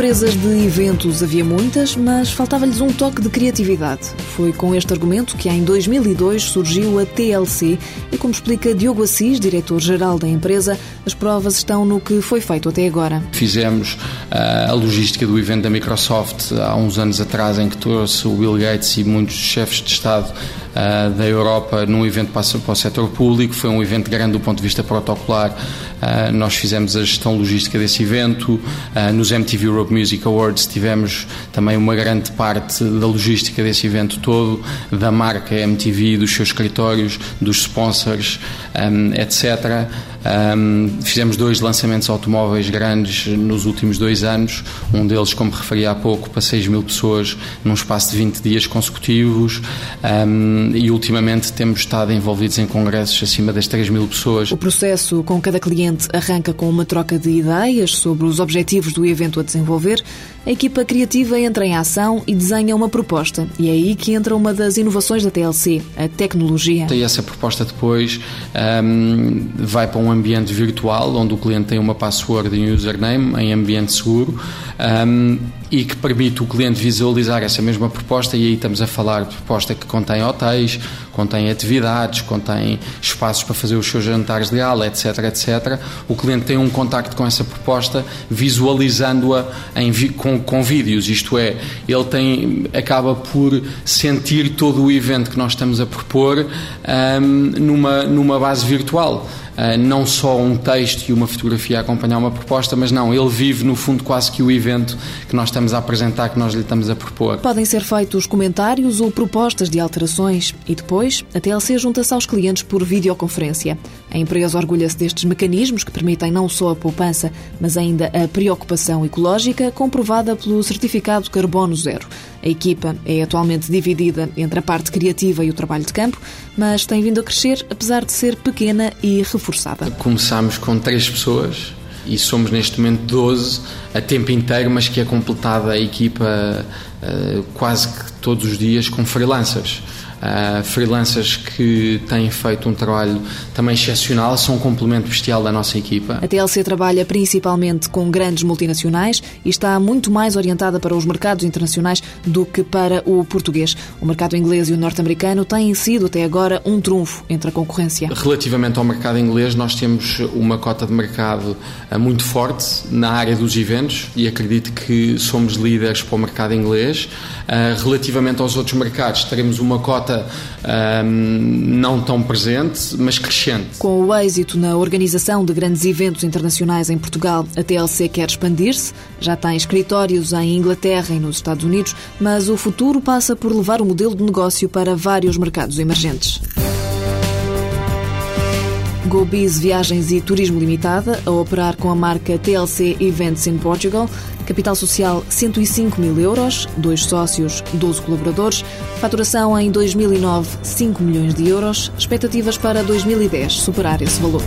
Empresas de eventos havia muitas, mas faltava-lhes um toque de criatividade. Foi com este argumento que em 2002 surgiu a TLC e, como explica Diogo Assis, diretor-geral da empresa, as provas estão no que foi feito até agora. Fizemos uh, a logística do evento da Microsoft há uns anos atrás, em que trouxe o Bill Gates e muitos chefes de Estado uh, da Europa num evento para, para o setor público. Foi um evento grande do ponto de vista protocolar. Uh, nós fizemos a gestão logística desse evento. Uh, nos MTV Europe Music Awards tivemos também uma grande parte da logística desse evento todo, da marca MTV, dos seus escritórios, dos sponsors, um, etc. Um, fizemos dois lançamentos automóveis grandes nos últimos dois anos, um deles, como referi há pouco, para 6 mil pessoas num espaço de 20 dias consecutivos um, e ultimamente temos estado envolvidos em congressos acima das 3 mil pessoas. O processo com cada cliente arranca com uma troca de ideias sobre os objetivos do evento a desenvolver. A equipa criativa entra em ação e desenha uma proposta. E é aí que entra uma das inovações da TLC, a tecnologia. E essa proposta depois um, vai para um ambiente virtual, onde o cliente tem uma password e um username em ambiente seguro um, e que permite o cliente visualizar essa mesma proposta. E aí estamos a falar de proposta que contém hotéis, contém atividades, contém espaços para fazer os seus jantares de gala, etc, etc. O cliente tem um contacto com essa proposta, visualizando-a com, com vídeos, isto é, ele tem, acaba por sentir todo o evento que nós estamos a propor um, numa, numa base virtual. Uh, não só um texto e uma fotografia a acompanhar uma proposta, mas não, ele vive no fundo quase que o evento que nós estamos a apresentar, que nós lhe estamos a propor. Podem ser feitos comentários ou propostas de alterações e depois a TLC junta-se aos clientes por videoconferência. A empresa orgulha-se destes mecanismos que permitem não só a poupança, mas ainda a preocupação ecológica comprovada pelo certificado Carbono Zero. A equipa é atualmente dividida entre a parte criativa e o trabalho de campo, mas tem vindo a crescer apesar de ser pequena e reforçada. Começámos com três pessoas e somos neste momento 12 a tempo inteiro, mas que é completada a equipa uh, quase que todos os dias com freelancers uh, freelancers que têm feito um trabalho também excepcional, são um complemento bestial da nossa equipa. A TLC trabalha principalmente com grandes multinacionais e está muito mais orientada para os mercados internacionais do que para o português. O mercado inglês e o norte-americano têm sido até agora um trunfo entre a concorrência. Relativamente ao mercado inglês, nós temos uma cota de mercado ah, muito forte na área dos eventos e acredito que somos líderes para o mercado inglês. Ah, relativamente aos outros mercados, teremos uma cota um, não tão presente, mas crescente. Com o êxito na organização de grandes eventos internacionais em Portugal, a TLC quer expandir-se. Já tem escritórios em Inglaterra e nos Estados Unidos, mas o futuro passa por levar o modelo de negócio para vários mercados emergentes. GoBiz Viagens e Turismo Limitada, a operar com a marca TLC Events in Portugal. Capital social 105 mil euros, dois sócios, 12 colaboradores. Faturação em 2009, 5 milhões de euros. Expectativas para 2010, superar esse valor.